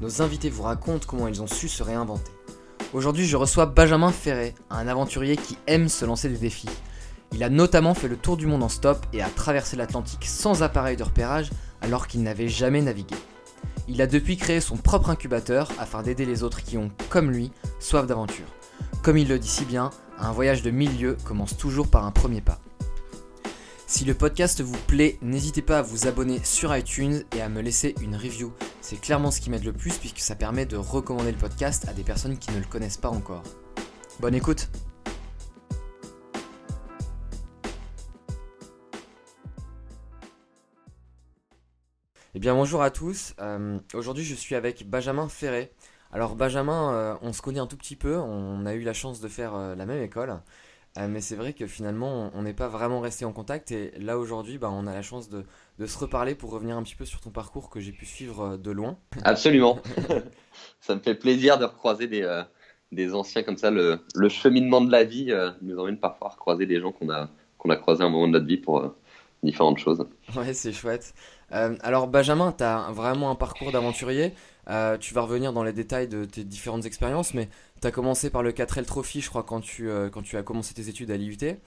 nos invités vous racontent comment ils ont su se réinventer. Aujourd'hui, je reçois Benjamin Ferré, un aventurier qui aime se lancer des défis. Il a notamment fait le tour du monde en stop et a traversé l'Atlantique sans appareil de repérage alors qu'il n'avait jamais navigué. Il a depuis créé son propre incubateur afin d'aider les autres qui ont, comme lui, soif d'aventure. Comme il le dit si bien, un voyage de milieu commence toujours par un premier pas. Si le podcast vous plaît, n'hésitez pas à vous abonner sur iTunes et à me laisser une review. C'est clairement ce qui m'aide le plus puisque ça permet de recommander le podcast à des personnes qui ne le connaissent pas encore. Bonne écoute Eh bien bonjour à tous, Euh, aujourd'hui je suis avec Benjamin Ferré. Alors Benjamin, euh, on se connaît un tout petit peu, on a eu la chance de faire euh, la même école, Euh, mais c'est vrai que finalement on n'est pas vraiment resté en contact et là aujourd'hui bah, on a la chance de, de se reparler pour revenir un petit peu sur ton parcours que j'ai pu suivre euh, de loin. Absolument. ça me fait plaisir de recroiser des, euh, des anciens comme ça. Le, le cheminement de la vie euh, nous emmène parfois à recroiser des gens qu'on a, qu'on a croisés à un moment de notre vie pour différentes choses. Ouais, c'est chouette. Alors Benjamin, tu as vraiment un parcours d'aventurier. Tu vas revenir dans les détails de tes différentes expériences, mais tu as commencé par le 4L Trophy, je crois, quand tu, euh, quand tu as commencé tes études à l'IUT.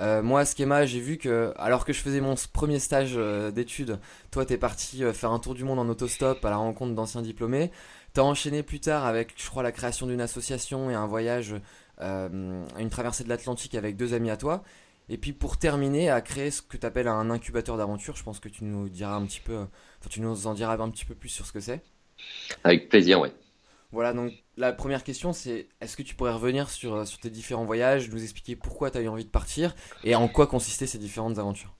Euh, moi, à Schema, j'ai vu que, alors que je faisais mon premier stage euh, d'études, toi, t'es parti euh, faire un tour du monde en autostop à la rencontre d'anciens diplômés. T'as enchaîné plus tard avec, je crois, la création d'une association et un voyage, une traversée de l'Atlantique avec deux amis à toi. Et puis pour terminer, à créer ce que tu appelles un incubateur d'aventure. Je pense que tu nous diras un petit peu, enfin, tu nous en diras un petit peu plus sur ce que c'est. Avec plaisir, ouais. Voilà, donc la première question c'est est-ce que tu pourrais revenir sur, euh, sur tes différents voyages, nous expliquer pourquoi tu as eu envie de partir et en quoi consistaient ces différentes aventures?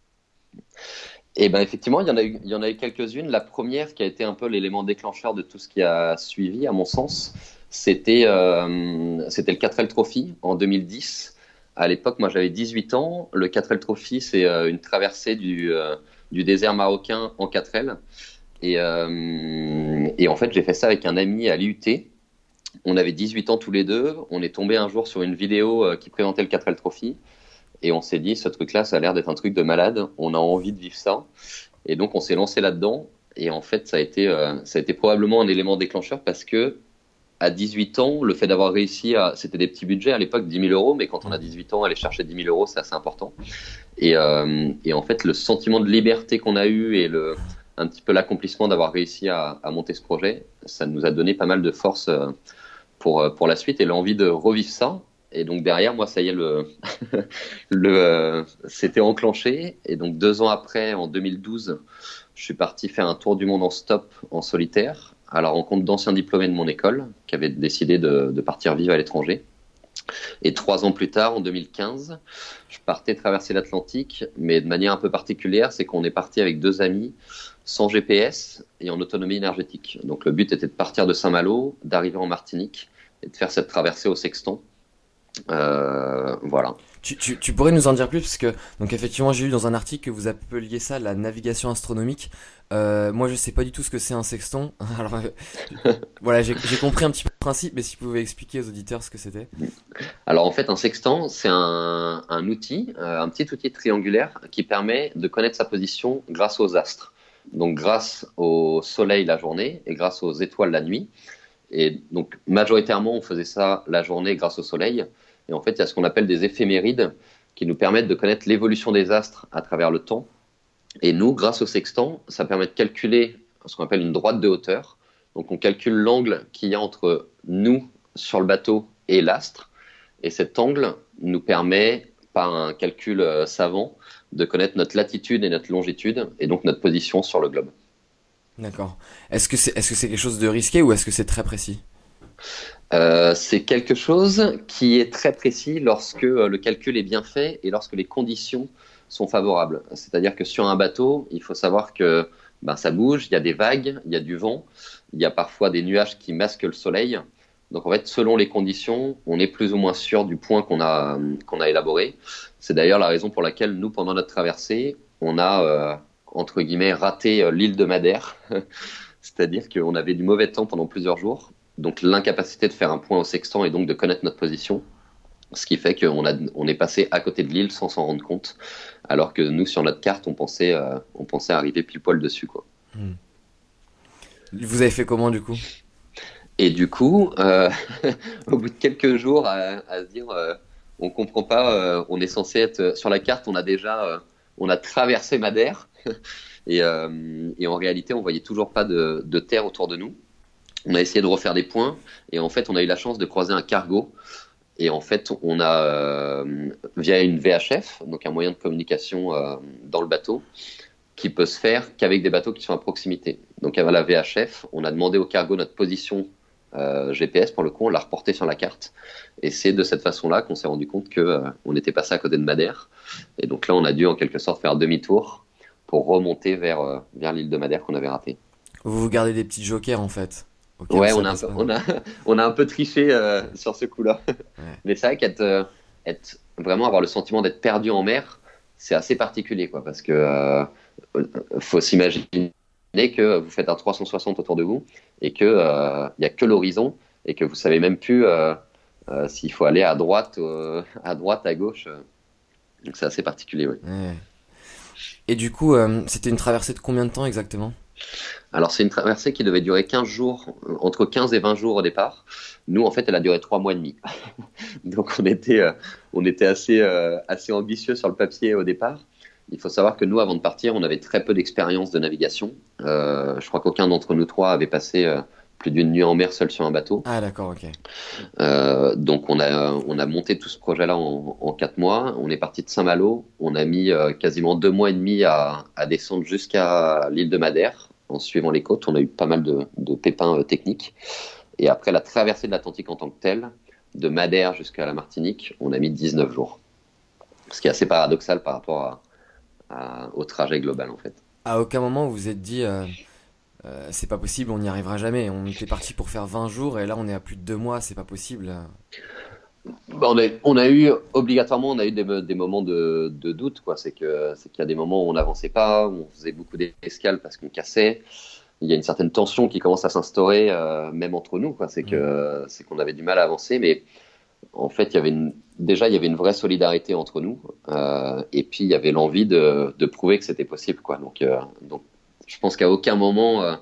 Et ben effectivement, il y en a eu, eu quelques-unes. La première qui a été un peu l'élément déclencheur de tout ce qui a suivi, à mon sens, c'était euh, le 4L Trophy en 2010. À l'époque, moi j'avais 18 ans. Le 4L Trophy, c'est euh, une traversée du, du désert marocain en 4L. Et, euh, et en fait, j'ai fait ça avec un ami à l'IUT. On avait 18 ans tous les deux. On est tombé un jour sur une vidéo euh, qui présentait le 4L Trophy. Et on s'est dit, ce truc-là, ça a l'air d'être un truc de malade. On a envie de vivre ça. Et donc, on s'est lancé là-dedans. Et en fait, ça a été, euh, ça a été probablement un élément déclencheur parce que à 18 ans, le fait d'avoir réussi à, c'était des petits budgets à l'époque, 10 000 euros, mais quand on a 18 ans, aller chercher 10 000 euros, c'est assez important. Et, et en fait, le sentiment de liberté qu'on a eu et le, un petit peu l'accomplissement d'avoir réussi à, monter ce projet, ça nous a donné pas mal de force euh, pour, euh, pour la suite et l'envie de revivre ça. Et donc derrière, moi, ça y est, le, le, euh, c'était enclenché. Et donc deux ans après, en 2012, je suis parti faire un tour du monde en stop, en solitaire, à la rencontre d'anciens diplômés de mon école qui avaient décidé de partir vivre à l'étranger. Et trois ans plus tard, en 2015, je partais traverser l'Atlantique, mais de manière un peu particulière, c'est qu'on est parti avec deux amis, sans GPS et en autonomie énergétique. Donc le but était de partir de Saint-Malo, d'arriver en Martinique et de faire cette traversée au Sextant. Euh, voilà. tu, tu, tu pourrais nous en dire plus parce que, donc effectivement, j'ai lu dans un article que vous appeliez ça la navigation astronomique. Euh, moi, je sais pas du tout ce que c'est un sextant. Alors, euh, voilà, j'ai compris un petit peu le principe, mais si vous pouvez expliquer aux auditeurs ce que c'était. Alors en fait, un sextant, c'est un, un outil, un petit outil triangulaire qui permet de connaître sa position grâce aux astres. Donc grâce au soleil la journée et grâce aux étoiles la nuit. Et donc majoritairement, on faisait ça la journée grâce au soleil. Et en fait, il y a ce qu'on appelle des éphémérides qui nous permettent de connaître l'évolution des astres à travers le temps. Et nous, grâce au sextant, ça permet de calculer ce qu'on appelle une droite de hauteur. Donc on calcule l'angle qu'il y a entre nous sur le bateau et l'astre. Et cet angle nous permet, par un calcul euh, savant, de connaître notre latitude et notre longitude, et donc notre position sur le globe. D'accord. C'est est-ce que c'est quelque chose de risqué ou est-ce que c'est très précis? Euh, c'est quelque chose qui est très précis lorsque euh, le calcul est bien fait et lorsque les conditions sont favorables. C'est-à-dire que sur un bateau, il faut savoir que ben, ça bouge, il y a des vagues, il y a du vent, il y a parfois des nuages qui masquent le soleil. Donc en fait, selon les conditions, on est plus ou moins sûr du point qu'on a, qu'on a élaboré. C'est d'ailleurs la raison pour laquelle nous, pendant notre traversée, on a, euh, entre guillemets, raté euh, l'île de Madère. C'est-à-dire qu'on avait du mauvais temps pendant plusieurs jours. Donc l'incapacité de faire un point au sextant et donc de connaître notre position. Ce qui fait qu'on a, on est passé à côté de l'île sans s'en rendre compte. Alors que nous, sur notre carte, on pensait, euh, on pensait arriver pile poil dessus. Quoi. Hmm. Vous avez fait comment du coup? Et du coup, euh, au bout de quelques jours, à, se dire, euh, on comprend pas, euh, on est censé être sur la carte, on a déjà, on a traversé Madère, et, et, en réalité, on voyait toujours pas de, de, terre autour de nous. On a essayé de refaire des points, et en fait, on a eu la chance de croiser un cargo. Et en fait, on a, via une VHF, donc un moyen de communication dans le bateau, qui peut se faire qu'avec des bateaux qui sont à proximité. Donc avant la VHF, on a demandé au cargo notre position euh, GPS pour le coup, on l'a reporté sur la carte. Et c'est de cette façon-là qu'on s'est rendu compte euh, on était passé à côté de Madère. Et donc là, on a dû en quelque sorte faire demi-tour pour remonter vers, euh, vers l'île de Madère qu'on avait ratée. Vous vous gardez des petits jokers en fait Ouais, on a, un peu, on, a, on a, un peu triché sur ce coup-là. Mais c'est vrai qu'être être, vraiment avoir le sentiment d'être perdu en mer, c'est assez particulier, quoi, parce que faut s'imaginer que vous faites un 360 autour de vous et qu'il n'y euh, a que l'horizon et que vous savez même plus euh, euh, s'il faut aller à droite, à droite, à gauche. Donc c'est assez particulier, oui. Et du coup, c'était une traversée de combien de temps exactement? Alors c'est une traversée qui devait durer 15 jours, entre 15 et 20 jours au départ. Nous, en fait, elle a duré 3 mois et demi. Donc on était, on était assez, assez ambitieux sur le papier au départ. Il faut savoir que nous, avant de partir, on avait très peu d'expérience de navigation. Euh, je crois qu'aucun d'entre nous trois avait passé euh, plus d'une nuit en mer seul sur un bateau. Ah d'accord, ok. Euh, donc on a, on a monté tout ce projet-là en, en, quatre mois. On est parti de Saint-Malo. On a mis quasiment deux mois et demi à, à descendre jusqu'à l'île de Madère en suivant les côtes. On a eu pas mal de, pépins techniques. Et après la traversée de l'Atlantique en tant que telle, de Madère jusqu'à la Martinique, on a mis 19 jours. Ce qui est assez paradoxal par rapport au trajet global en fait. À aucun moment vous vous êtes dit euh, euh, c'est pas possible, on n'y arrivera jamais. On était parti pour faire 20 jours et là on est à plus de 2 mois, c'est pas possible. On, a, on, a, eu obligatoirement on a eu des, des moments de, de, doute quoi. C'est que c'est qu'il y a des moments où on n'avançait pas, où on faisait beaucoup d'escales parce qu'on cassait. Il y a une certaine tension qui commence à s'instaurer euh, même entre nous quoi. C'est que mmh. c'est qu'on avait du mal à avancer, mais en fait, il y avait une, déjà, il y avait une vraie solidarité entre nous, euh, et puis il y avait l'envie de, de, prouver que c'était possible, quoi. Donc, euh, donc, je pense qu'à aucun moment,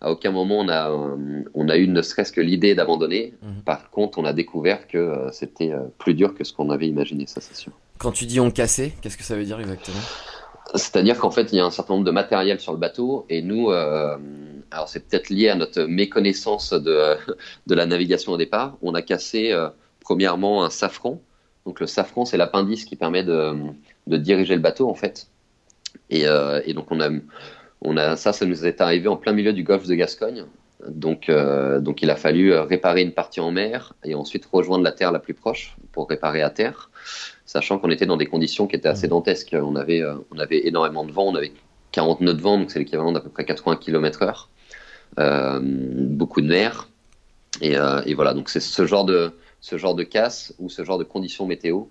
à aucun moment, on a, euh, on a eu ne serait-ce que l'idée d'abandonner. Mhm. Par contre, on a découvert que euh, c'était plus dur que ce qu'on avait imaginé, ça, c'est sûr. Quand tu dis on cassait, qu'est-ce que ça veut dire exactement? C'est-à-dire qu'en fait, il y a un certain nombre de matériel sur le bateau et nous, euh, alors c'est peut-être lié à notre méconnaissance de, de la navigation au départ, on a cassé euh, premièrement un safran. Donc le safran, c'est l'appendice qui permet de, de, diriger le bateau en fait. Et, euh, et, donc on a, on a ça, ça nous est arrivé en plein milieu du golfe de Gascogne. Donc, euh, donc il a fallu euh, réparer une partie en mer et ensuite rejoindre la terre la plus proche pour réparer à terre, sachant qu'on était dans des conditions qui étaient assez dantesques. On avait, euh, on avait énormément de vent, on avait 40 nœuds de vent, donc c'est l'équivalent d'à peu près 80 km/h, euh, beaucoup de mer. Et, et voilà, donc c'est ce genre de, ce genre de casse ou ce genre de conditions météo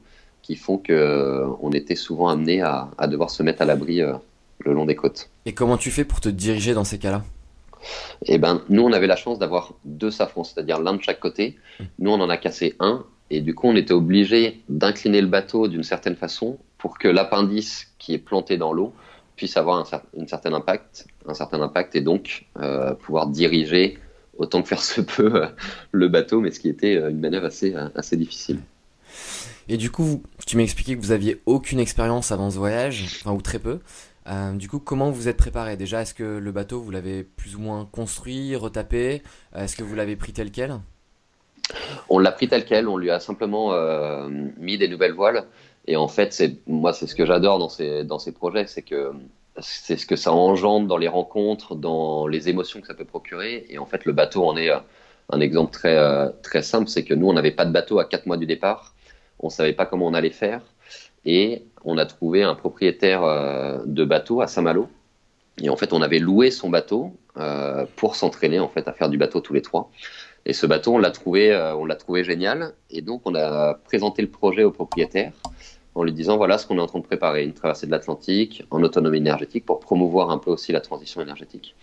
qui font que euh, on était souvent amené à, à, devoir se mettre à l'abri le long des côtes. Et comment tu fais pour te diriger dans ces cas-là? Eh ben, nous, on avait la chance d'avoir deux safrans, c'est-à-dire l'un de chaque côté. Mmh. Nous, on en a cassé un, et du coup, on était obligé d'incliner le bateau d'une certaine façon pour que l'appendice qui est planté dans l'eau puisse avoir un, un, certain impact, un certain impact, et donc euh, pouvoir diriger autant que faire se peut euh, le bateau, mais ce qui était euh, une manœuvre assez, assez difficile. Et du coup, tu m'as expliqué que vous aviez aucune expérience avant ce voyage, enfin, ou très peu. Euh, du coup, comment vous êtes préparé? Déjà, est-ce que le bateau, vous l'avez plus ou moins construit, retapé? Est-ce que vous l'avez pris tel quel? On l'a pris tel quel, on lui a simplement euh, mis des nouvelles voiles. Et en fait, moi, c'est ce que j'adore dans ces, dans ces projets, c'est que c'est ce que ça engendre dans les rencontres, dans les émotions que ça peut procurer. Et en fait, le bateau en est euh, un exemple très, euh, très simple, c'est que nous, on n'avait pas de bateau à quatre mois du départ. On savait pas comment on allait faire. Et on a trouvé un propriétaire euh, de bateau à Saint-Malo Et en fait, on avait loué son bateau euh, pour s'entraîner en fait à faire du bateau tous les trois. Et ce bateau, on l'a trouvé, euh, on l'a trouvé génial. Et donc, on a présenté le projet au propriétaire en lui disant voilà ce qu'on est en train de préparer, une traversée de l'Atlantique en autonomie énergétique pour promouvoir un peu aussi la transition énergétique.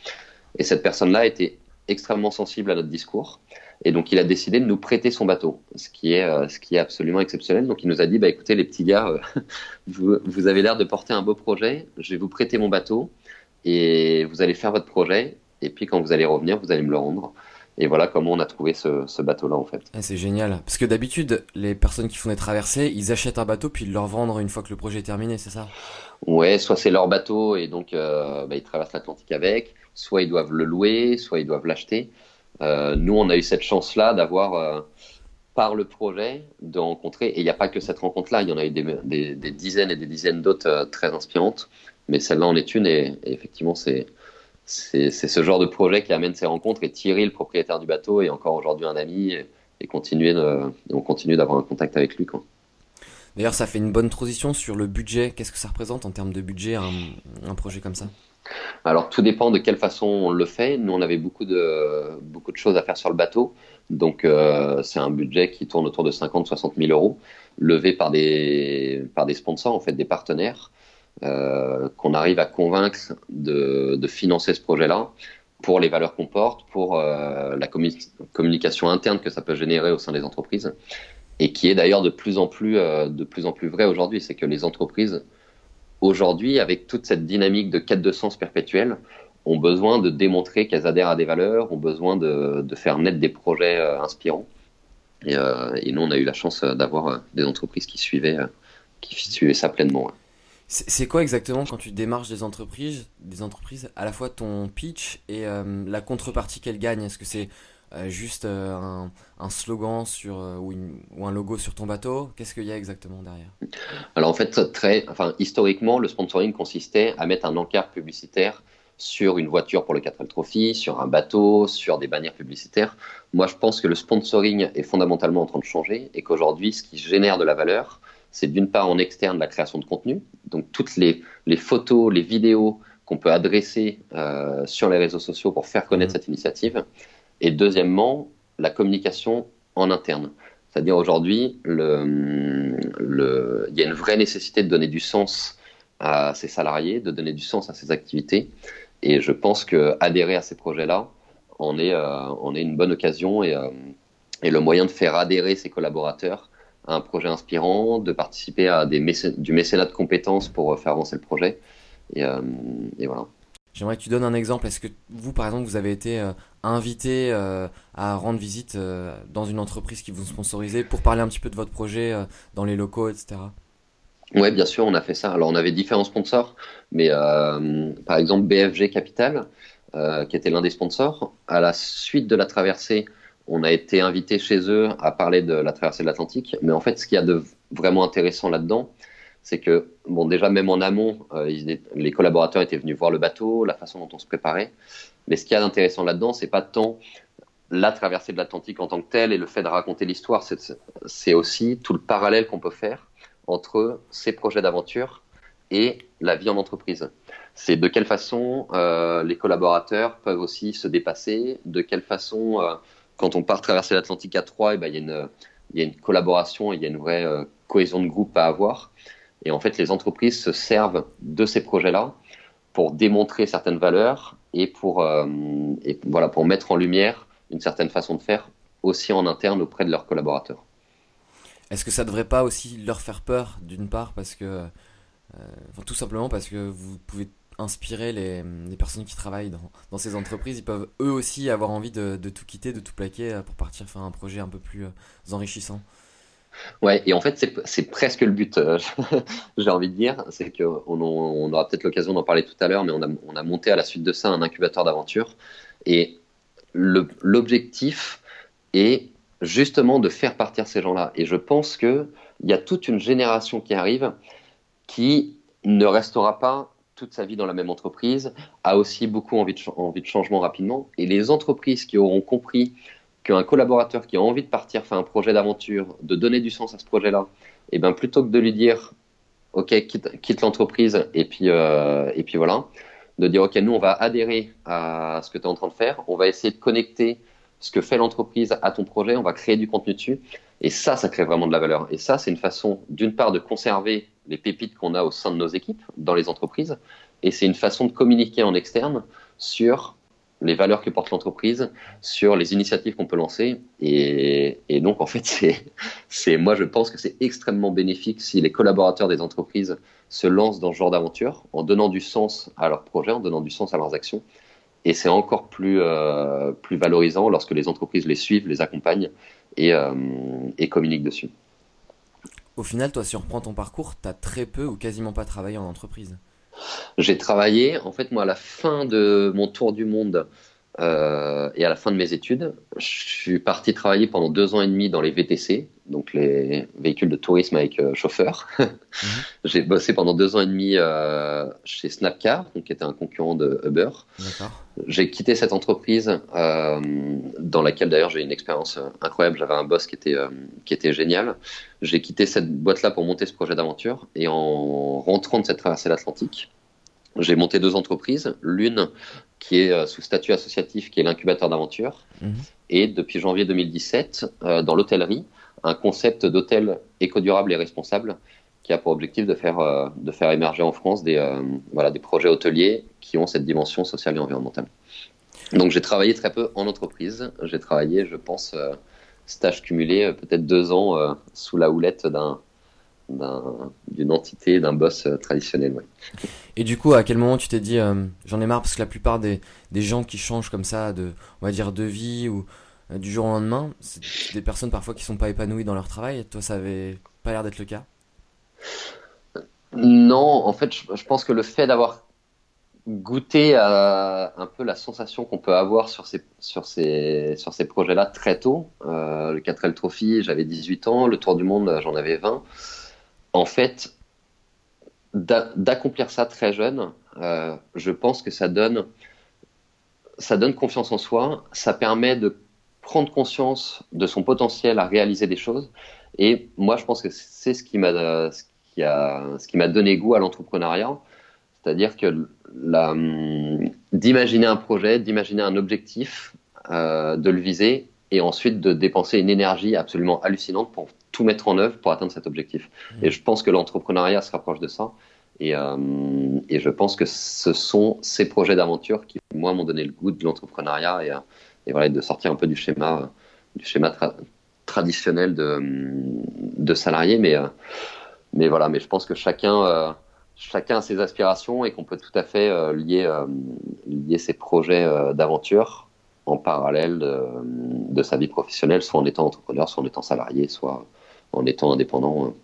Et cette personne-là était extrêmement sensible à notre discours. Et donc, il a décidé de nous prêter son bateau, ce qui est, euh, ce qui est absolument exceptionnel. Donc, il nous a dit, bah, écoutez, les petits gars, euh, vous, vous, avez l'air de porter un beau projet. Je vais vous prêter mon bateau et vous allez faire votre projet. Et puis, quand vous allez revenir, vous allez me le rendre. Et voilà comment on a trouvé ce, ce bateau-là, en fait. c'est génial. Parce que d'habitude, les personnes qui font des traversées, ils achètent un bateau puis ils le revendent une fois que le projet est terminé, c'est ça? Ouais, soit c'est leur bateau et donc euh, bah, ils traversent l'Atlantique avec, soit ils doivent le louer, soit ils doivent l'acheter. Euh, nous, on a eu cette chance-là d'avoir, euh, par le projet, de rencontrer, et il n'y a pas que cette rencontre-là, il y en a eu des, dizaines et des dizaines d'autres euh, très inspirantes, mais celle-là en est une, et, effectivement, c'est, c'est, ce genre de projet qui amène ces rencontres, et Thierry, le propriétaire du bateau, est encore aujourd'hui un ami, et, continuer on continue d'avoir un contact avec lui. D'ailleurs, ça fait une bonne transition sur le budget. Qu'est-ce que ça représente en termes de budget, un projet comme ça? Alors tout dépend de quelle façon on le fait. Nous, on avait beaucoup de, beaucoup de choses à faire sur le bateau. Donc euh, c'est un budget qui tourne autour de 50-60 000 euros, levé par des, par des sponsors, en fait des partenaires, euh, qu'on arrive à convaincre de, de financer ce projet-là pour les valeurs qu'on porte, pour euh, la communication interne que ça peut générer au sein des entreprises, et qui est d'ailleurs de plus en plus, de plus en plus vrai aujourd'hui. C'est que les entreprises aujourd'hui, avec toute cette dynamique de quête de sens perpétuelle, ont besoin de démontrer qu'elles adhèrent à des valeurs, ont besoin de, faire naître des projets euh, inspirants. Euh, et, nous, on a eu la chance euh, d'avoir des entreprises qui suivaient, qui suivaient ça pleinement. C'est quoi exactement quand tu démarches des entreprises, des entreprises, à la fois ton pitch et la contrepartie qu'elles gagnent? Est-ce que c'est juste un, un, slogan sur, ou, ou, un logo sur ton bateau Qu'est-ce qu'il y a exactement derrière? Alors en fait, très, enfin, historiquement, le sponsoring consistait à mettre un encart publicitaire sur une voiture pour le 4L Trophy, sur un bateau, sur des bannières publicitaires. Moi, je pense que le sponsoring est fondamentalement en train de changer et qu'aujourd'hui, ce qui génère de la valeur, c'est d'une part en externe la création de contenu, donc toutes les, les photos, les vidéos qu'on peut adresser euh, sur les réseaux sociaux pour faire connaître mmh. cette initiative, et deuxièmement, la communication en interne. C'est-à-dire aujourd'hui, il y a une vraie nécessité de donner du sens à ses salariés, de donner du sens à ses activités. Et je pense que adhérer à ces projets-là, on est, euh, on est une bonne occasion et, euh, et, le moyen de faire adhérer ses collaborateurs à un projet inspirant, de participer à du mécénat de compétences pour euh, faire avancer le projet. Et, et voilà. J'aimerais que tu donnes un exemple. Est-ce que vous, par exemple, vous avez été invité à rendre visite dans une entreprise qui vous sponsorisait pour parler un petit peu de votre projet dans les locaux, etc. Oui, bien sûr, on a fait ça. Alors, on avait différents sponsors, mais euh, par exemple, BFG Capital, euh, qui était l'un des sponsors, à la suite de la traversée, on a été invité chez eux à parler de la traversée de l'Atlantique. Mais en fait, ce qu'il y a de vraiment intéressant là-dedans, c'est que, bon, déjà, même en amont, euh, les collaborateurs étaient venus voir le bateau, la façon dont on se préparait. Mais ce qu'il y a d'intéressant là-dedans, c'est pas tant la traversée de l'Atlantique en tant que telle et le fait de raconter l'histoire, c'est aussi tout le parallèle qu'on peut faire entre ces projets d'aventure et la vie en entreprise. C'est de quelle façon euh, les collaborateurs peuvent aussi se dépasser, de quelle façon, euh, quand on part traverser l'Atlantique à trois, eh ben, il y, y, a une collaboration, il y a une vraie cohésion de groupe à avoir. Et en fait, les entreprises se servent de ces projets-là pour démontrer certaines valeurs et pour, et voilà, pour mettre en lumière une certaine façon de faire aussi en interne auprès de leurs collaborateurs. Est-ce que ça devrait pas aussi leur faire peur, d'une part, parce que. Euh, tout simplement parce que vous pouvez inspirer les, personnes qui travaillent dans, ces entreprises? Ils peuvent eux aussi avoir envie de, tout quitter, de tout plaquer euh, pour partir faire un projet un peu plus euh, enrichissant. Ouais, et en fait, c'est presque le but, j'ai envie de dire. C'est qu'on on aura peut-être l'occasion d'en parler tout à l'heure, mais on a, on a monté à la suite de ça un incubateur d'aventure. Et l'objectif est justement de faire partir ces gens-là. Et je pense qu'il y a toute une génération qui arrive qui ne restera pas toute sa vie dans la même entreprise, a aussi beaucoup envie de changement rapidement. Et les entreprises qui auront compris qu'un collaborateur qui a envie de partir faire un projet d'aventure, de donner du sens à ce projet-là, et eh bien plutôt que de lui dire OK, quitte, quitte l'entreprise et puis, euh, et puis voilà, de dire, OK, nous, on va adhérer à ce que tu es en train de faire, on va essayer de connecter ce que fait l'entreprise à ton projet, on va créer du contenu dessus. Et ça, ça crée vraiment de la valeur. Et ça, c'est une façon, d'une part, de conserver les pépites qu'on a au sein de nos équipes, dans les entreprises, et c'est une façon de communiquer en externe sur les valeurs que porte l'entreprise, sur les initiatives qu'on peut lancer. Et, donc, en fait, c'est, moi, je pense que c'est extrêmement bénéfique si les collaborateurs des entreprises se lancent dans ce genre d'aventure en donnant du sens à leurs projets, en donnant du sens à leurs actions. Et c'est encore plus, euh, plus valorisant lorsque les entreprises les suivent, les accompagnent et, euh, et communiquent dessus. Au final, toi, si on reprend ton parcours, tu as très peu ou quasiment pas travaillé en entreprise? J'ai travaillé, en fait, moi, à la fin de mon tour du monde euh, et à la fin de mes études, je suis parti travailler pendant deux ans et demi dans les VTC, donc les véhicules de tourisme avec euh, chauffeur. J'ai bossé pendant deux ans et demi euh, chez Snapcar, donc, qui était un concurrent de Uber. J'ai quitté cette entreprise euh, dans laquelle d'ailleurs j'ai une expérience incroyable. J'avais un boss qui était, qui était génial. J'ai quitté cette boîte-là pour monter ce projet d'aventure et en rentrant de cette traversée de l'Atlantique, j'ai monté deux entreprises. L'une qui est sous statut associatif, qui est l'incubateur d'aventure. Mhm. Et depuis janvier 2017, euh, dans l'hôtellerie, un concept d'hôtel éco-durable et responsable qui a pour objectif de faire, euh, de faire émerger en France des, voilà, des projets hôteliers qui ont cette dimension sociale et environnementale. Donc j'ai travaillé très peu en entreprise. J'ai travaillé, je pense, stage cumulé, peut-être deux ans sous la houlette d'un d'une entité, d'un boss traditionnel. Et du coup, à quel moment tu t'es dit, euh, j'en ai marre parce que la plupart des, des, gens qui changent comme ça, de, on va dire, de vie ou euh, du jour au lendemain, c'est des personnes parfois qui sont pas épanouies dans leur travail. Toi, ça avait pas l'air d'être le cas? Non, en fait, je, pense que le fait d'avoir goûté à un peu la sensation qu'on peut avoir sur ces, sur ces, sur ces projets-là très tôt, euh, le 4L Trophy, j'avais 18 ans, le Tour du Monde, j'en avais 20. En fait, d'accomplir ça très jeune, euh, je pense que ça donne, ça donne confiance en soi, ça permet de prendre conscience de son potentiel à réaliser des choses. Et moi, je pense que c'est ce qui m'a, ce qui a, ce qui m'a donné goût à l'entrepreneuriat, c'est-à-dire que d'imaginer un projet, d'imaginer un objectif, euh, de le viser et ensuite de dépenser une énergie absolument hallucinante pour tout mettre en œuvre pour atteindre cet objectif. Mmh. Et je pense que l'entrepreneuriat se rapproche de ça. Et, euh, et, je pense que ce sont ces projets d'aventure qui, moi, m'ont donné le goût de l'entrepreneuriat et, et, voilà, de sortir un peu du schéma, du schéma traditionnel de, de salarié. Mais, euh, mais voilà, mais je pense que chacun, chacun a ses aspirations et qu'on peut tout à fait lier, lier ses projets d'aventure en parallèle de, de, sa vie professionnelle, soit en étant entrepreneur, soit en étant salarié, soit en étant indépendant.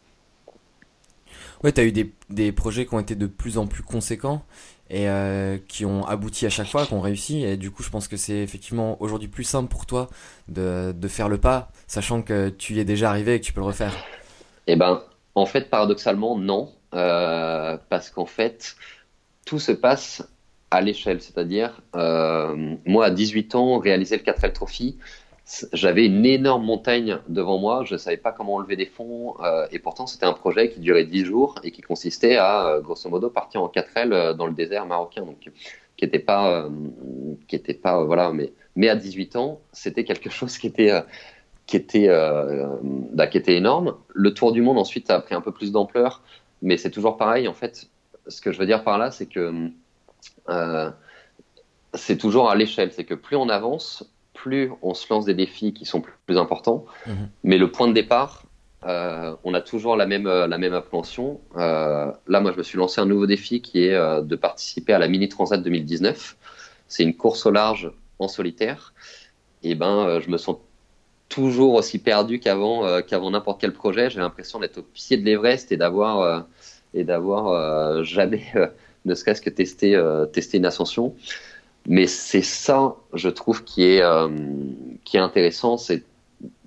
Ouais, tu as eu des, des, projets qui ont été de plus en plus conséquents et euh, qui ont abouti à chaque fois, qui ont réussi. Et du coup, je pense que c'est effectivement aujourd'hui plus simple pour toi de, de, faire le pas, sachant que tu y es déjà arrivé et que tu peux le refaire. Eh ben, en fait, paradoxalement, non. Euh, parce qu'en fait, tout se passe à l'échelle. C'est-à-dire, euh, moi, à 18 ans, réaliser le 4L Trophy, j'avais une énorme montagne devant moi, je ne savais pas comment enlever des fonds, euh, et pourtant c'était un projet qui durait 10 jours et qui consistait à, euh, grosso modo, partir en 4L euh, dans le désert marocain, donc qui n'était pas, qui était pas, voilà, mais, mais à 18 ans, c'était quelque chose qui était, qui était, bah, qui était énorme. Le tour du monde ensuite a pris un peu plus d'ampleur, mais c'est toujours pareil. En fait, ce que je veux dire par là, c'est que c'est toujours à l'échelle, c'est que plus on avance, plus on se lance des défis qui sont plus, importants. Mhm. Mais le point de départ, euh, on a toujours la même, euh, la même appréhension. Euh, là, moi, je me suis lancé un nouveau défi qui est de participer à la Mini Transat 2019. C'est une course au large en solitaire. Et ben, je me sens toujours aussi perdu qu'avant qu'avant n'importe quel projet. J'ai l'impression d'être au pied de l'Everest et d'avoir et d'avoir jamais ne serait-ce que testé, testé une ascension. Mais c'est ça, je trouve, qui est, euh, qui est intéressant, c'est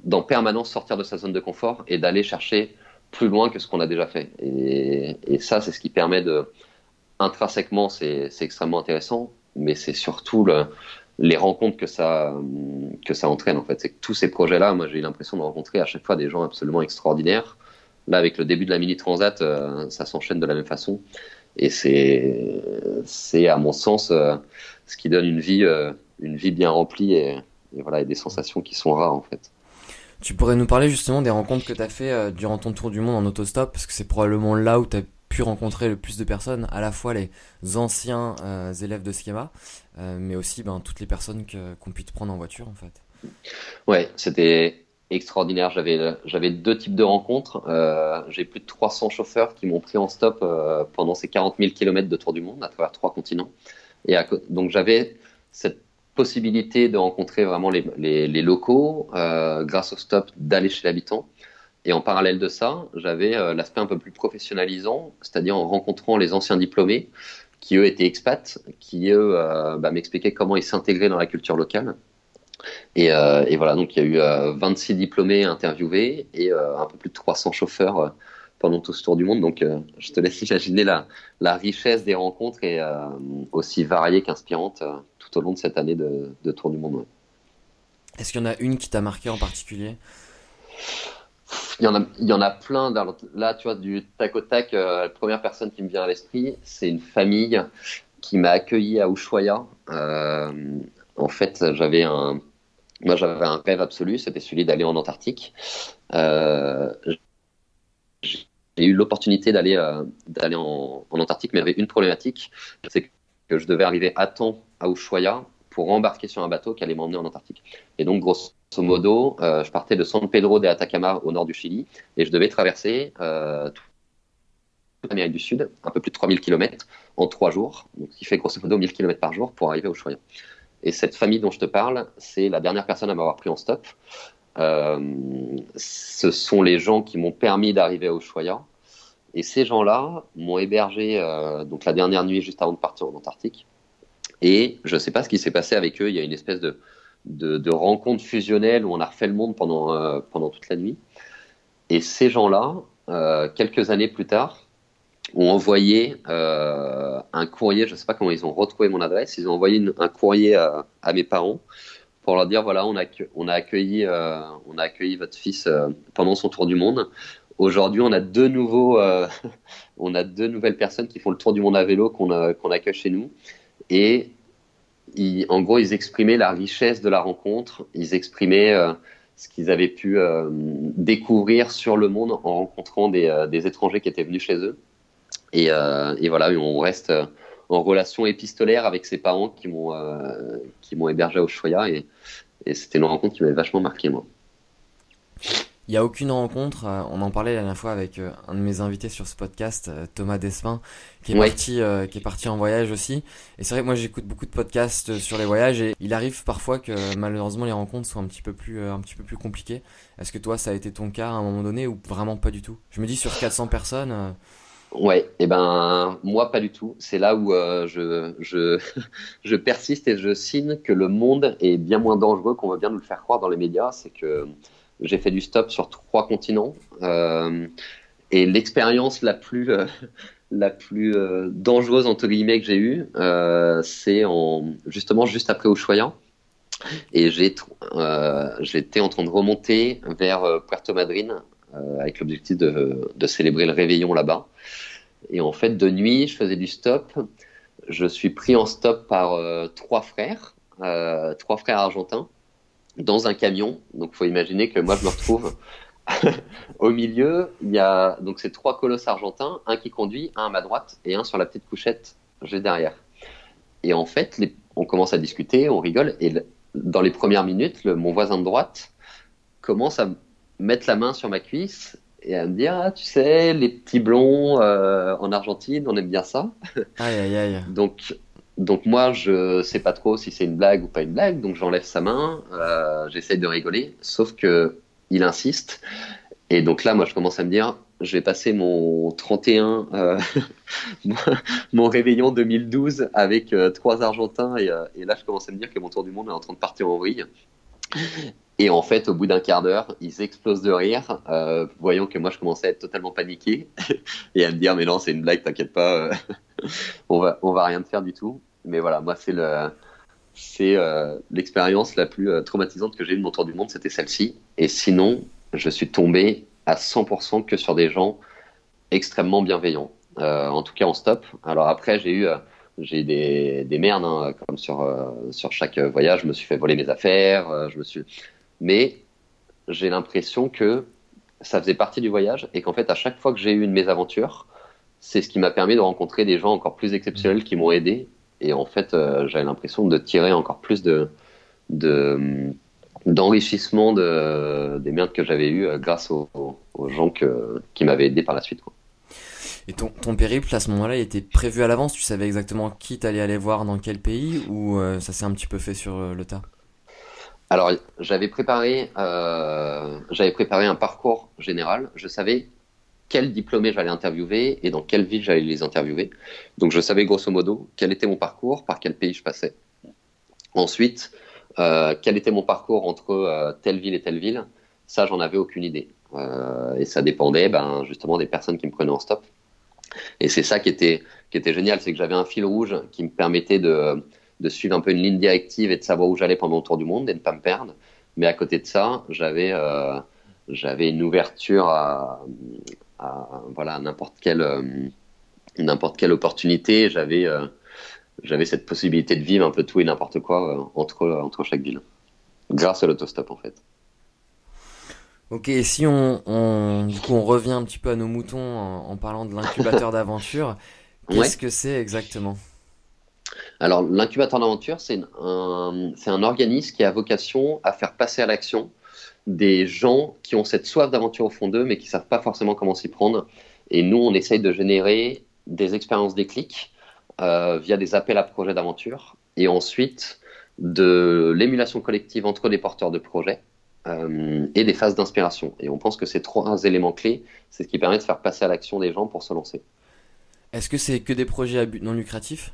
d'en permanence sortir de sa zone de confort et d'aller chercher plus loin que ce qu'on a déjà fait. Et, ça, c'est ce qui permet de, intrinsèquement, c'est extrêmement intéressant, mais c'est surtout le, les rencontres que ça, que ça entraîne, en fait. C'est que tous ces projets-là, moi, j'ai eu l'impression de rencontrer à chaque fois des gens absolument extraordinaires. Là, avec le début de la Mini Transat, euh, ça s'enchaîne de la même façon. Et c'est, c'est à mon sens ce qui donne une vie, une vie bien remplie et, et, voilà, et des sensations qui sont rares en fait. Tu pourrais nous parler justement des rencontres que tu as fait durant ton tour du monde en autostop, parce que c'est probablement là où tu as pu rencontrer le plus de personnes, à la fois les anciens euh, élèves de Schema, euh, mais aussi ben, toutes les personnes qu'on puisse prendre en voiture en fait. Ouais, c'était extraordinaire. J'avais j'avais deux types de rencontres. Euh, j'ai plus de 300 chauffeurs qui m'ont pris en stop pendant ces 40 000 km de tour du monde à travers trois continents. Et donc j'avais cette possibilité de rencontrer vraiment les, les, locaux grâce au stop d'aller chez l'habitant et en parallèle de ça, j'avais euh, l'aspect un peu plus professionnalisant, c'est-à-dire en rencontrant les anciens diplômés qui eux étaient expats, qui eux euh, bah, m'expliquaient comment ils s'intégraient dans la culture locale. Et, euh, et, voilà, donc il y a eu 26 diplômés interviewés et un peu plus de 300 chauffeurs pendant tout ce tour du monde. Donc je te laisse imaginer la, la richesse des rencontres et aussi variée qu'inspirante tout au long de cette année de, de tour du monde. Est-ce qu'il y en a une qui t'a marqué en particulier? Il y en a, il y en a plein. Là, tu vois, du tac au tac, euh, la première personne qui me vient à l'esprit, c'est une famille qui m'a accueilli à Ushuaia. Euh, en fait, j'avais un, moi, j'avais un rêve absolu, c'était celui d'aller en Antarctique. Euh, j'ai eu l'opportunité d'aller euh, en, Antarctique, mais il y avait une problématique, c'est que je devais arriver à temps à Ushuaia pour embarquer sur un bateau qui allait m'emmener en Antarctique. Et donc, grosso modo, euh, je partais de San Pedro de Atacama au nord du Chili et je devais traverser toute l'Amérique du Sud, un peu plus de 3000 km en trois jours, donc ce qui fait grosso modo 1000 km par jour pour arriver au Choya. Et cette famille dont je te parle, c'est la dernière personne à m'avoir pris en stop. Euh, ce sont les gens qui m'ont permis d'arriver au Choya. Et ces gens-là m'ont hébergé euh, donc la dernière nuit juste avant de partir en Antarctique. Et je ne sais pas ce qui s'est passé avec eux. Il y a une espèce de, de, rencontre fusionnelle où on a refait le monde pendant, euh, pendant toute la nuit. Et ces gens-là, quelques années plus tard, ont envoyé euh, un courrier. Je ne sais pas comment ils ont retrouvé mon adresse. Ils ont envoyé un courrier à, mes parents pour leur dire voilà, on a, euh, accueilli votre fils euh, pendant son tour du monde. Aujourd'hui, on a deux on a deux nouvelles personnes qui font le tour du monde à vélo qu'on accueille chez nous. Et en gros, ils exprimaient la richesse de la rencontre, ils exprimaient ce qu'ils avaient pu découvrir sur le monde en rencontrant des, étrangers qui étaient venus chez eux. Et, euh, et voilà, on reste en relation épistolaire avec ses parents qui m'ont qui m'ont hébergé au Choya et, et c'était une rencontre qui m'avait vachement marqué moi. Il n'y a aucune rencontre. Euh, on en parlait la dernière fois avec euh, un de mes invités sur ce podcast, euh, Thomas Despin, qui est ouais. parti, qui est parti en voyage aussi. Et c'est vrai que moi j'écoute beaucoup de podcasts sur les voyages et il arrive parfois que malheureusement les rencontres soient un petit peu plus, un petit peu plus compliquées. Est-ce que toi ça a été ton cas à un moment donné ou vraiment pas du tout? Je me dis sur 400 personnes. Ouais, et eh ben moi pas du tout. C'est là où euh, je, je, je persiste et je signe que le monde est bien moins dangereux qu'on veut bien nous le faire croire dans les médias. C'est que j'ai fait du stop sur trois continents. Euh, et l'expérience la plus, euh, la plus dangereuse, entre guillemets, que j'ai eue, c'est en, justement juste après Ushuaia. Et j'étais en train de remonter vers Puerto Madryn avec l'objectif de, célébrer le réveillon là-bas. Et en fait, de nuit, je faisais du stop. Je suis pris en stop par trois frères, trois frères argentins dans un camion. Donc, faut imaginer que moi, je me retrouve au milieu. Il y a donc ces trois colosses argentins, un qui conduit, un à ma droite et un sur la petite couchette juste derrière. Et en fait, on commence à discuter, on rigole. Et dans les premières minutes, mon voisin de droite commence à mettre la main sur ma cuisse et à me dire ah, tu sais les petits blonds euh, en Argentine on aime bien ça aïe aïe aïe donc donc moi, je sais pas trop si c'est une blague ou pas une blague, donc j'enlève sa main, euh, j'essaye de rigoler, sauf que il insiste. Et donc là, moi, je commence à me dire, je vais passer mon 31, euh, mon réveillon 2012 avec euh, trois Argentins, et, et, là, je commence à me dire que mon tour du monde est en train de partir en vrille. Et en fait, au bout d'un quart d'heure, ils explosent de rire, euh, voyant que moi, je commençais à être totalement paniqué et à me dire, mais non, c'est une blague, t'inquiète pas, on va, on va rien te faire du tout mais voilà, moi, c'est le, c'est euh, l'expérience la plus euh, traumatisante que j'ai eue de mon tour du monde, c'était celle-ci. Et sinon, je suis tombé à 100% que sur des gens extrêmement bienveillants. en tout cas en stop. Alors après, j'ai eu j'ai des, des merdes, hein, comme sur, sur chaque voyage, je me suis fait voler mes affaires, je me suis... mais j'ai l'impression que ça faisait partie du voyage et qu'en fait, à chaque fois que j'ai eu une mésaventure, c'est ce qui m'a permis de rencontrer des gens encore plus exceptionnels qui m'ont aidé. Et en fait, euh, j'avais l'impression de tirer encore plus de, de d'enrichissement de, des merdes que j'avais eues euh, grâce aux, gens qui m'avaient aidé par la suite. Et ton, périple, à ce moment-là, il était prévu à l'avance? Tu savais exactement qui t'allais aller voir dans quel pays ou euh, ça s'est un petit peu fait sur le tas? Alors, j'avais préparé, euh, préparé un parcours général. Je savais quel diplômé j'allais interviewer et dans quelle ville j'allais les interviewer. Donc, je savais grosso modo quel était mon parcours, par quel pays je passais. Ensuite, euh, quel était mon parcours entre euh, telle ville et telle ville? Ça, j'en avais aucune idée. Euh, et ça dépendait, ben, justement, des personnes qui me prenaient en stop. Et c'est ça qui était, qui était génial, c'est que j'avais un fil rouge qui me permettait de de suivre un peu une ligne directive et de savoir où j'allais pendant le tour du monde et de ne pas me perdre. Mais à côté de ça, j'avais euh, une ouverture à, voilà n'importe quelle euh, quelle opportunité. J'avais euh, j'avais cette possibilité de vivre un peu tout et n'importe quoi entre entre chaque ville, grâce à l'autostop en fait. Ok, si on, on, du coup on revient un petit peu à nos moutons en, en parlant de l'incubateur d'aventure, qu'est-ce ouais. que c'est exactement? Alors, l'incubateur d'aventure, c'est un, un, organisme qui a vocation à faire passer à l'action des gens qui ont cette soif d'aventure au fond d'eux, mais qui ne savent pas forcément comment s'y prendre. Et nous, on essaye de générer des expériences déclics euh, via des appels à projets d'aventure, et ensuite de l'émulation collective entre les porteurs de projets euh, et des phases d'inspiration. Et on pense que ces trois éléments clés, c'est ce qui permet de faire passer à l'action des gens pour se lancer. Est-ce que c'est que des projets à but non lucratif?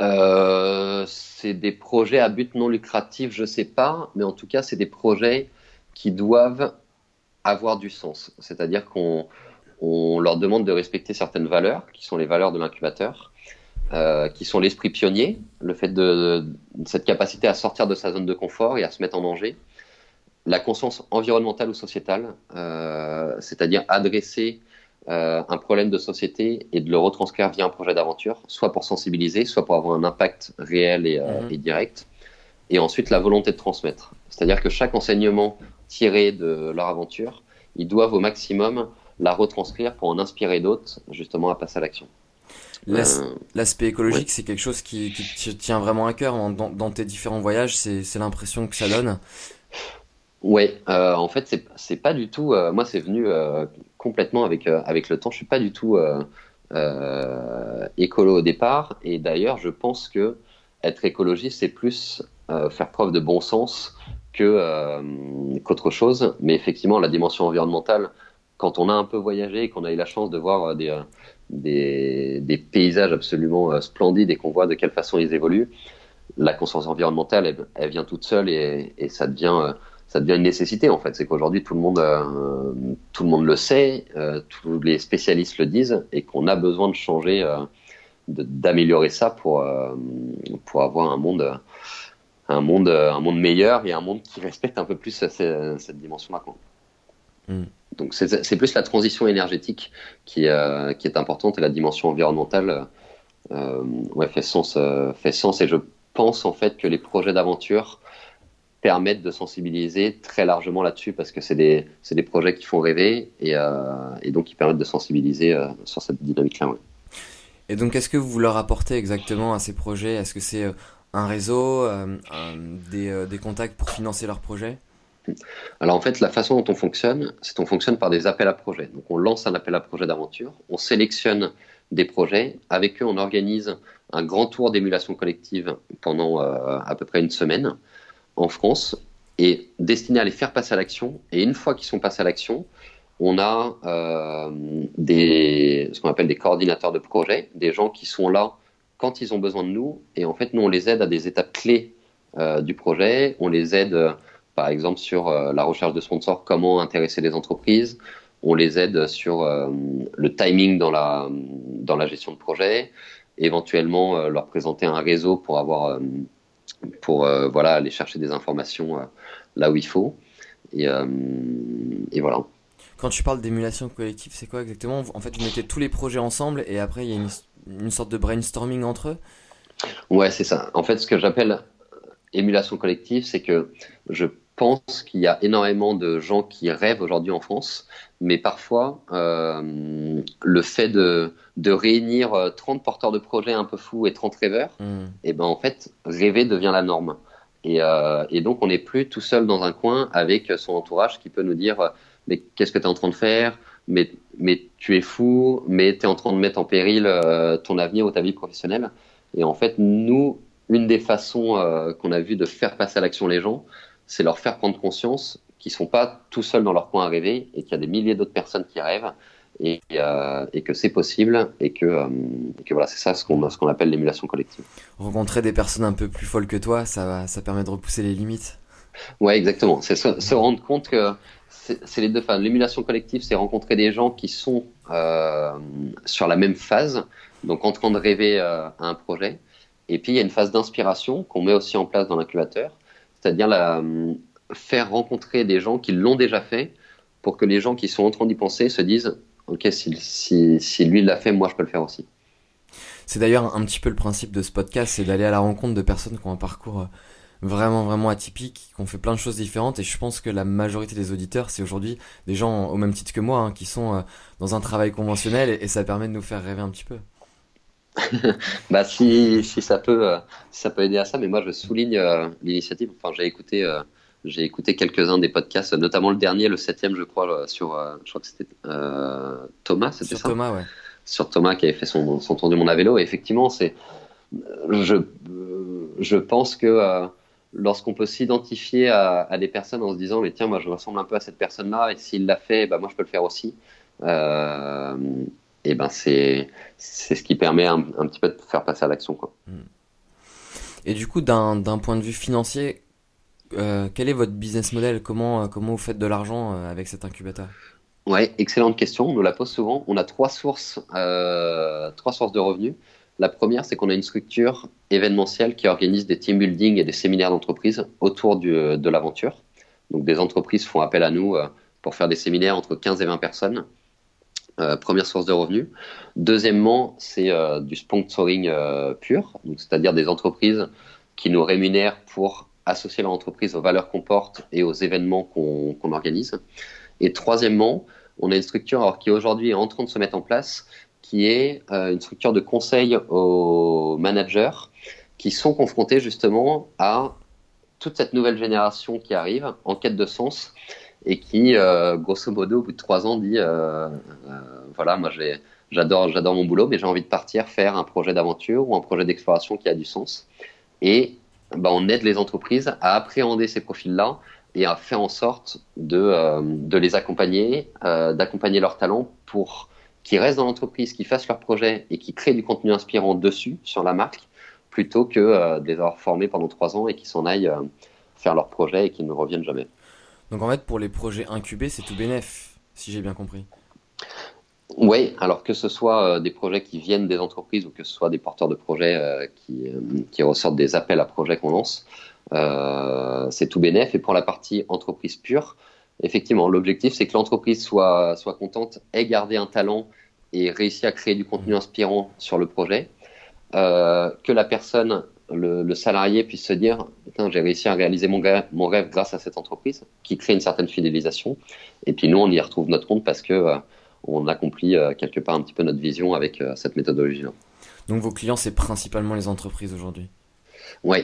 Euh, c'est des projets à but non lucratif, je sais pas, mais en tout cas, c'est des projets qui doivent avoir du sens. C'est-à-dire qu'on on leur demande de respecter certaines valeurs, qui sont les valeurs de l'incubateur, euh, qui sont l'esprit pionnier, le fait de, de, cette capacité à sortir de sa zone de confort et à se mettre en danger, la conscience environnementale ou sociétale, euh, c'est-à-dire adresser euh, un problème de société et de le retranscrire via un projet d'aventure, soit pour sensibiliser, soit pour avoir un impact réel et, euh, mmh. et direct. Et ensuite, la volonté de transmettre. C'est-à-dire que chaque enseignement tiré de leur aventure, ils doivent au maximum la retranscrire pour en inspirer d'autres, justement, à passer à l'action. L'aspect écologique, ouais. c'est quelque chose qui, tient vraiment à cœur dans, dans tes différents voyages, c'est l'impression que ça donne. Ouais, euh, en fait, c'est pas du tout. Euh, moi, c'est venu euh, complètement avec euh, avec le temps. Je suis pas du tout euh, écolo au départ, et d'ailleurs, je pense que être écologiste, c'est plus faire preuve de bon sens qu'autre chose. Mais effectivement, la dimension environnementale, quand on a un peu voyagé et qu'on a eu la chance de voir des des, des paysages absolument splendides et qu'on voit de quelle façon ils évoluent, la conscience environnementale, elle, elle vient toute seule et, et ça devient ça devient une nécessité en fait. C'est qu'aujourd'hui tout le monde euh, tout le monde le sait, euh, tous les spécialistes le disent et qu'on a besoin de changer, euh, d'améliorer ça pour euh, pour avoir un monde un monde un monde meilleur et un monde qui respecte un peu plus cette, cette dimension-là. Mm. Donc c'est plus la transition énergétique qui qui est importante et la dimension environnementale ouais fait sens fait sens et je pense en fait que les projets d'aventure permettent de sensibiliser très largement là-dessus parce que c'est des, des projets qui font rêver et, euh, et donc qui permettent de sensibiliser euh, sur cette dynamique-là. Ouais. Et donc, qu'est-ce que vous leur apportez exactement à ces projets? Est-ce que c'est euh, un réseau, un, des, des, contacts pour financer leurs projets? Alors en fait, la façon dont on fonctionne, c'est qu'on fonctionne par des appels à projets. Donc on lance un appel à projet d'aventure, on sélectionne des projets, avec eux on organise un grand tour d'émulation collective pendant euh, à peu près une semaine en France est destiné à les faire passer à l'action. Et une fois qu'ils sont passés à l'action, on a euh, ce qu'on appelle des coordinateurs de projet, des gens qui sont là quand ils ont besoin de nous. Et en fait, nous, on les aide à des étapes clés euh, du projet. On les aide, euh, par exemple, sur la recherche de sponsors, comment intéresser les entreprises. On les aide sur le timing dans la, dans la gestion de projet. Éventuellement, leur présenter un réseau pour avoir pour euh, voilà aller chercher des informations euh, là où il faut et, euh, et voilà. Quand tu parles d'émulation collective, c'est quoi exactement? En fait, vous mettez tous les projets ensemble et après, il y a une, une sorte de brainstorming entre eux? Ouais, c'est ça. En fait, ce que j'appelle émulation collective, c'est que je pense qu'il y a énormément de gens qui rêvent aujourd'hui en France, mais parfois, euh, le fait de, de, réunir 30 porteurs de projets un peu fous et 30 rêveurs, mm. et eh ben en fait, rêver devient la norme. Et, euh, et donc, on n'est plus tout seul dans un coin avec son entourage qui peut nous dire Mais qu'est-ce que tu es en train de faire? Mais, mais tu es fou, mais tu es en train de mettre en péril euh, ton avenir ou ta vie professionnelle. Et en fait, nous, une des façons euh, qu'on a vu de faire passer à l'action les gens, c'est leur faire prendre conscience qu'ils sont pas tout seuls dans leur coin à rêver et qu'il y a des milliers d'autres personnes qui rêvent et, euh, et que c'est possible et que, euh, et que voilà, c'est ça ce qu'on ce qu'on appelle l'émulation collective. Rencontrer des personnes un peu plus folles que toi, ça, ça permet de repousser les limites. Ouais, exactement. C'est se, se, rendre compte que c'est les deux phases. L'émulation collective, c'est rencontrer des gens qui sont euh, sur la même phase, donc en train de rêver à un projet. Et puis il y a une phase d'inspiration qu'on met aussi en place dans l'incubateur, c'est-à-dire la, faire rencontrer des gens qui l'ont déjà fait pour que les gens qui sont en train d'y penser se disent Ok, si, si, si lui l'a fait, moi je peux le faire aussi. C'est d'ailleurs un petit peu le principe de ce podcast, c'est d'aller à la rencontre de personnes qui ont un parcours euh, vraiment vraiment atypique, qui ont fait plein de choses différentes et je pense que la majorité des auditeurs, c'est aujourd'hui des gens au même titre que moi, hein, qui sont euh, dans un travail conventionnel et, ça permet de nous faire rêver un petit peu. bah si, si ça peut euh, si ça peut aider à ça, mais moi je souligne euh, l'initiative. Enfin j'ai écouté euh, j'ai écouté quelques-uns des podcasts, notamment le dernier, le septième je crois sur je crois que c'était Thomas, c'était ça. Thomas ouais. Sur Thomas qui avait fait son, son tour du monde à vélo. Et effectivement c'est je je pense que lorsqu'on peut s'identifier à, à, des personnes en se disant mais tiens moi je ressemble un peu à cette personne là et s'il l'a fait bah moi je peux le faire aussi euh, et ben c'est c'est ce qui permet un, un, petit peu de faire passer à l'action quoi. Et du coup d'un point de vue financier, euh, quel est votre business model? Comment euh, comment vous faites de l'argent euh, avec cet incubateur? Ouais, excellente question. On nous la pose souvent. On a trois sources euh, trois sources de revenus. La première, c'est qu'on a une structure événementielle qui organise des team building et des séminaires d'entreprise autour du, de l'aventure. Donc des entreprises font appel à nous pour faire des séminaires entre 15 et 20 personnes euh, première source de revenus. Deuxièmement, c'est euh, du sponsoring euh, pur, c'est-à-dire des entreprises qui nous rémunèrent pour associer leur entreprise aux valeurs qu'on porte et aux événements qu'on qu organise. Et troisièmement, on a une structure alors, qui aujourd'hui est en train de se mettre en place, qui est une structure de conseil aux managers qui sont confrontés justement à toute cette nouvelle génération qui arrive en quête de sens et qui, euh, grosso modo, au bout de trois ans, dit euh, euh, voilà, moi j'adore, mon boulot, mais j'ai envie de partir faire un projet d'aventure ou un projet d'exploration qui a du sens. Et bah, on aide les entreprises à appréhender ces profils-là et à faire en sorte de, les accompagner, d'accompagner leurs talents pour qu'ils restent dans l'entreprise, qu'ils fassent leur projet et qu'ils créent du contenu inspirant dessus, sur la marque, plutôt que euh, de les avoir formés pendant trois ans et qu'ils s'en aillent faire leur projet et qu'ils ne reviennent jamais. Donc en fait, pour les projets incubés, c'est tout bénef, si j'ai bien compris. Oui, alors que ce soit euh, des projets qui viennent des entreprises ou que ce soit des porteurs de projets euh, qui, euh, qui, ressortent des appels à projets qu'on lance, euh, c'est tout bénef. Et pour la partie entreprise pure, effectivement, l'objectif c'est que l'entreprise soit, soit contente, ait gardé un talent et réussi à créer du contenu inspirant sur le projet, que la personne le, le, salarié puisse se dire j'ai réussi à réaliser mon, mon, rêve grâce à cette entreprise qui crée une certaine fidélisation et puis nous on y retrouve notre compte parce que euh, on accomplit euh, quelque part un petit peu notre vision avec euh, cette méthodologie là. Donc vos clients c'est principalement les entreprises aujourd'hui? Oui,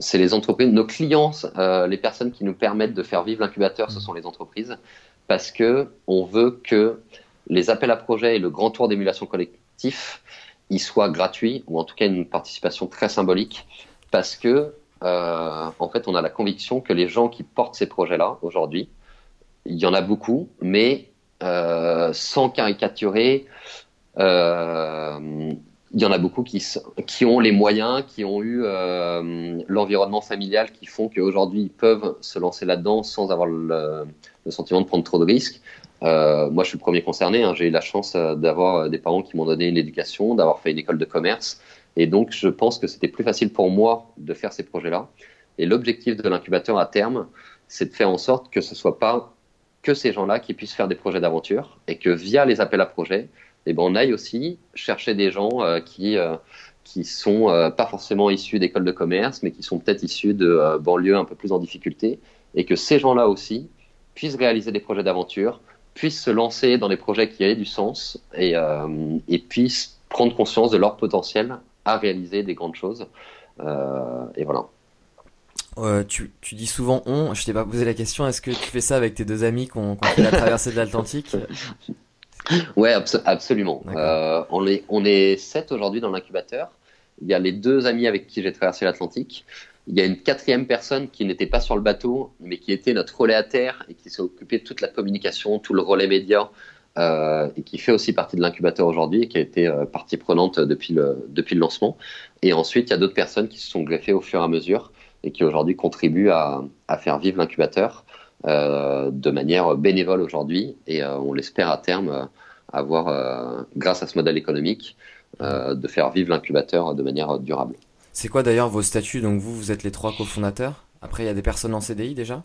c'est les entreprises. Nos clients, les personnes qui nous permettent de faire vivre l'incubateur, ce mmh. sont les entreprises parce que on veut que les appels à projets et le grand tour d'émulation collectif il soit gratuit ou en tout cas une participation très symbolique parce que euh, en fait on a la conviction que les gens qui portent ces projets-là aujourd'hui, il y en a beaucoup, mais euh, sans caricaturer, euh, il y en a beaucoup qui, ont les moyens, qui ont eu l'environnement familial qui font qu'aujourd'hui ils peuvent se lancer là-dedans sans avoir le, sentiment de prendre trop de risques. Euh, moi, je suis le premier concerné. Hein. J'ai eu la chance euh, d'avoir euh, des parents qui m'ont donné une éducation, d'avoir fait une école de commerce. Et donc, je pense que c'était plus facile pour moi de faire ces projets-là. Et l'objectif de l'incubateur à terme, c'est de faire en sorte que ce soit pas que ces gens-là qui puissent faire des projets d'aventure et que via les appels à projets, eh ben, on aille aussi chercher des gens euh, qui euh, qui sont euh, pas forcément issus d'écoles de commerce, mais qui sont peut-être issus de banlieues un peu plus en difficulté, et que ces gens-là aussi puissent réaliser des projets d'aventure, puissent se lancer dans des projets qui aient du sens et, et puissent prendre conscience de leur potentiel à réaliser des grandes choses. et voilà. Euh, tu, tu, dis souvent on, je t'ai pas posé la question, est-ce que tu fais ça avec tes deux amis qui ont fait la traversée de l'Atlantique? Ouais, absolument. Euh, on, est, on est sept aujourd'hui dans l'incubateur. Il y a les deux amis avec qui j'ai traversé l'Atlantique. Il y a une quatrième personne qui n'était pas sur le bateau, mais qui était notre relais à terre et qui s'est occupé de toute la communication, tout le relais média, euh, et qui fait aussi partie de l'incubateur aujourd'hui et qui a été euh, partie prenante depuis le, depuis le lancement. Et ensuite, il y a d'autres personnes qui se sont greffées au fur et à mesure et qui aujourd'hui contribuent à, à, faire vivre l'incubateur euh, de manière bénévole aujourd'hui et on l'espère à terme avoir, grâce à ce modèle économique, de faire vivre l'incubateur de manière durable. C'est quoi d'ailleurs vos statuts? Donc vous, vous êtes les trois cofondateurs. Après, il y a des personnes en CDI déjà?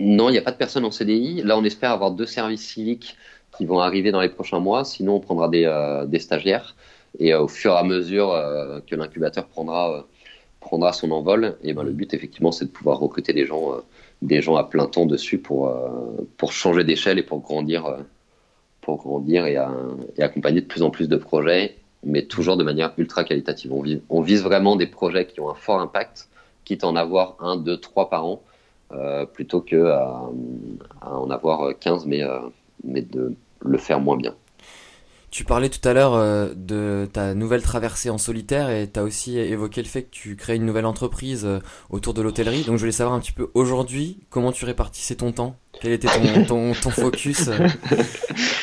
Non, il n'y a pas de personnes en CDI. Là, on espère avoir deux services civiques qui vont arriver dans les prochains mois. Sinon, on prendra des, des stagiaires. Et au fur et à mesure que l'incubateur prendra prendra son envol, et ben, le but effectivement c'est de pouvoir recruter des gens, euh, des gens à plein temps dessus pour, euh, pour changer d'échelle et pour grandir, euh, pour grandir et, accompagner de plus en plus de projets, mais toujours de manière ultra qualitative. On, vise, vraiment des projets qui ont un fort impact, quitte à en avoir un, deux, trois par an, plutôt que à, en avoir 15, mais, mais de le faire moins bien. Tu parlais tout à l'heure euh, de ta nouvelle traversée en solitaire et tu as aussi évoqué le fait que tu crées une nouvelle entreprise euh, autour de l'hôtellerie. Donc je voulais savoir un petit peu aujourd'hui comment tu répartissais ton temps? Quel était ton, ton, focus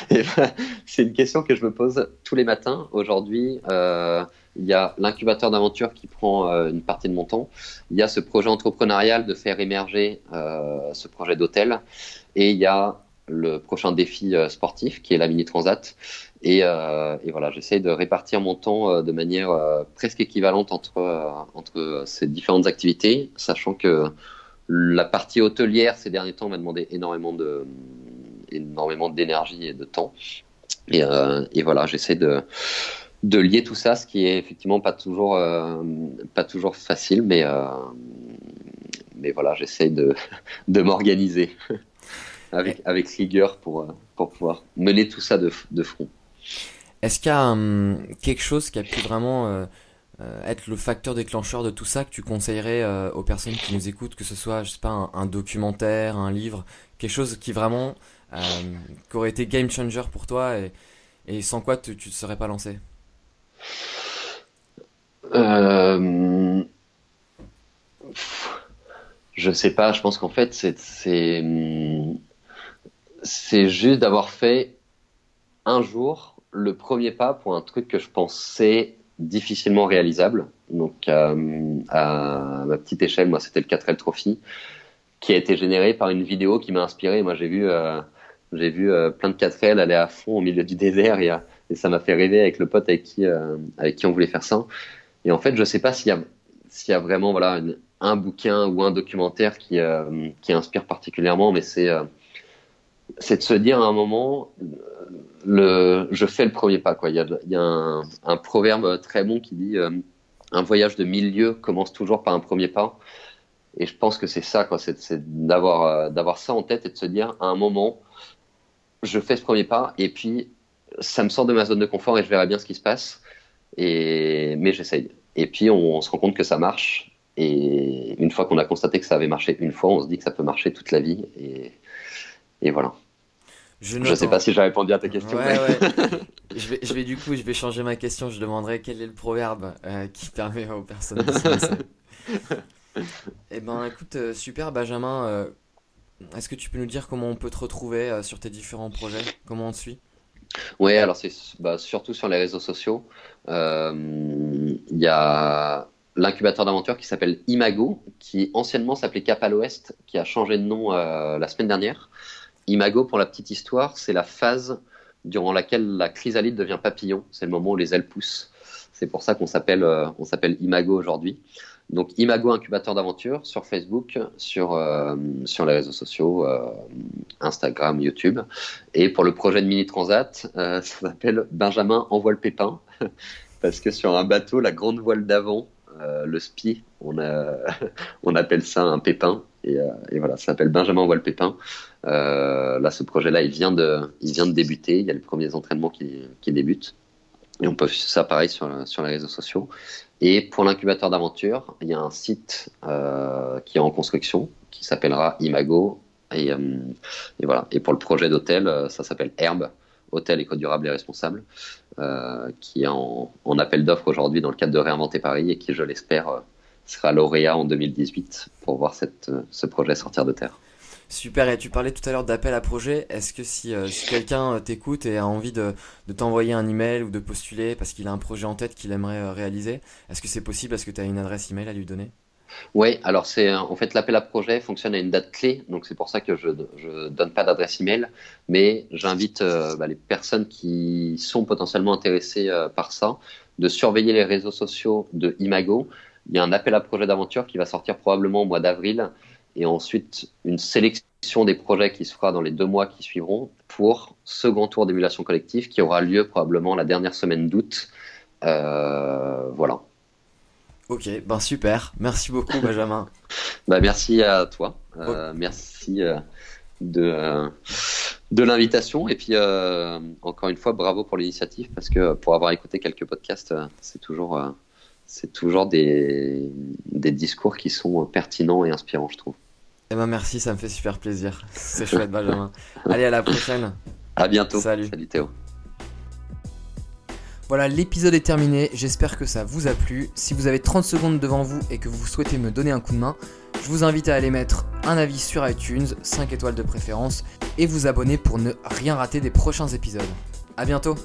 eh ben, C'est une question que je me pose tous les matins. Aujourd'hui, euh, il y a l'incubateur d'aventure qui prend une partie de mon temps. Il y a ce projet entrepreneurial de faire émerger ce projet d'hôtel. Et il y a le prochain défi sportif qui est la Mini Transat. Euh, et, voilà, j'essaie de répartir mon temps euh, de manière euh, presque équivalente entre, entre ces différentes activités, sachant que la partie hôtelière ces derniers temps m'a demandé énormément de énormément d'énergie et de temps. Et, et voilà, j'essaie de, de lier tout ça, ce qui est effectivement pas toujours pas toujours facile, mais mais voilà, j'essaie de, de m'organiser avec avec rigueur pour pour pouvoir mener tout ça de, de front. Est-ce qu'il y a hum, quelque chose qui a pu vraiment euh, euh, être le facteur déclencheur de tout ça que tu conseillerais euh, aux personnes qui nous écoutent, que ce soit, je sais pas, un, documentaire, un livre, quelque chose qui vraiment qui aurait été game changer pour toi et, sans quoi tu ne te serais pas lancé? Je sais pas, je pense qu'en fait c'est hum, c'est juste d'avoir fait un jour le premier pas pour un truc que je pensais difficilement réalisable. Donc, euh, à ma petite échelle, moi, c'était le 4L Trophy, qui a été généré par une vidéo qui m'a inspiré. Moi, j'ai vu, euh, j'ai vu euh, plein de 4L aller à fond au milieu du désert et, ça m'a fait rêver avec le pote avec qui, avec qui on voulait faire ça. Et en fait, je sais pas s'il y a, y a vraiment, voilà, un bouquin ou un documentaire qui, qui inspire particulièrement, mais c'est, c'est de se dire à un moment, je fais le premier pas. Quoi. Il y a, un, proverbe très bon qui dit euh, un voyage de mille lieues commence toujours par un premier pas. Et je pense que c'est ça, c'est d'avoir, euh, d'avoir ça en tête et de se dire à un moment, je fais ce premier pas et puis ça me sort de ma zone de confort et je verrai bien ce qui se passe. Et, mais j'essaye. Et puis on, on se rend compte que ça marche. Et une fois qu'on a constaté que ça avait marché une fois, on se dit que ça peut marcher toute la vie. Et, et voilà. Je ne sais pas si j'ai répondu à ta question. je, vais, je vais du coup, je vais changer ma question. Je demanderai quel est le proverbe euh, qui permet aux personnes de se Eh ben, écoute, euh, super, Benjamin. Euh, est-ce que tu peux nous dire comment on peut te retrouver sur tes différents projets? Comment on te suit? Oui, alors c'est bah, surtout sur les réseaux sociaux. Il y a l'incubateur d'aventure qui s'appelle Imago, qui anciennement s'appelait Cap à l'Ouest, qui a changé de nom la semaine dernière. Imago, pour la petite histoire, c'est la phase durant laquelle la chrysalide devient papillon. C'est le moment où les ailes poussent. C'est pour ça qu'on s'appelle euh, on s'appelle Imago aujourd'hui. Donc Imago Incubateur d'Aventure sur Facebook, sur, euh, sur les réseaux sociaux, euh, Instagram, YouTube. Et pour le projet de Mini Transat, ça s'appelle Benjamin envoie le pépin. Parce que sur un bateau, la grande voile d'avant, le SPI, on, a, on appelle ça un pépin. Et, et voilà, ça s'appelle Benjamin envoie le pépin. Là, ce projet-là, il, vient de, il vient de débuter. Il y a les premiers entraînements qui, débutent. Et on peut faire ça pareil sur, les réseaux sociaux. Et pour l'incubateur d'aventure, il y a un site euh, qui est en construction, qui s'appellera Imago. Et, euh, voilà. Pour le projet d'hôtel, euh, ça s'appelle Herbe, Hôtel éco-durable et responsable, euh, qui est en, appel d'offres aujourd'hui dans le cadre de Réinventer Paris et qui, je l'espère, euh, sera lauréat en 2018 pour voir cette, ce projet sortir de terre. Super, et tu parlais tout à l'heure d'appel à projet. Est-ce que si, euh, quelqu'un euh, t'écoute et a envie de, de t'envoyer un email ou de postuler parce qu'il a un projet en tête qu'il aimerait euh, réaliser, est-ce que c'est possible? Est-ce que tu as une adresse email à lui donner? Oui, alors c'est en fait l'appel à projet fonctionne à une date clé, donc c'est pour ça que je ne donne pas d'adresse email, mais j'invite bah, les personnes qui sont potentiellement intéressées par ça de surveiller les réseaux sociaux de Imago. Il y a un appel à projet d'aventure qui va sortir probablement au mois d'avril et ensuite une sélection des projets qui se fera dans les deux mois qui suivront pour second tour d'émulation collective qui aura lieu probablement la dernière semaine d'août. Euh, voilà. Ok, ben super. Merci beaucoup, Benjamin. bah, merci à toi. Euh, merci euh, de, de l'invitation. Et puis, encore une fois, bravo pour l'initiative parce que pour avoir écouté quelques podcasts, c'est toujours, c'est toujours des, des discours qui sont pertinents et inspirants, je trouve. Eh ben merci, ça me fait super plaisir. C'est chouette, Benjamin. Allez, à la prochaine. À bientôt. Salut. Salut Théo. Voilà, l'épisode est terminé. J'espère que ça vous a plu. Si vous avez 30 secondes devant vous et que vous souhaitez me donner un coup de main, je vous invite à aller mettre un avis sur iTunes, 5 étoiles de préférence, et vous abonner pour ne rien rater des prochains épisodes. A bientôt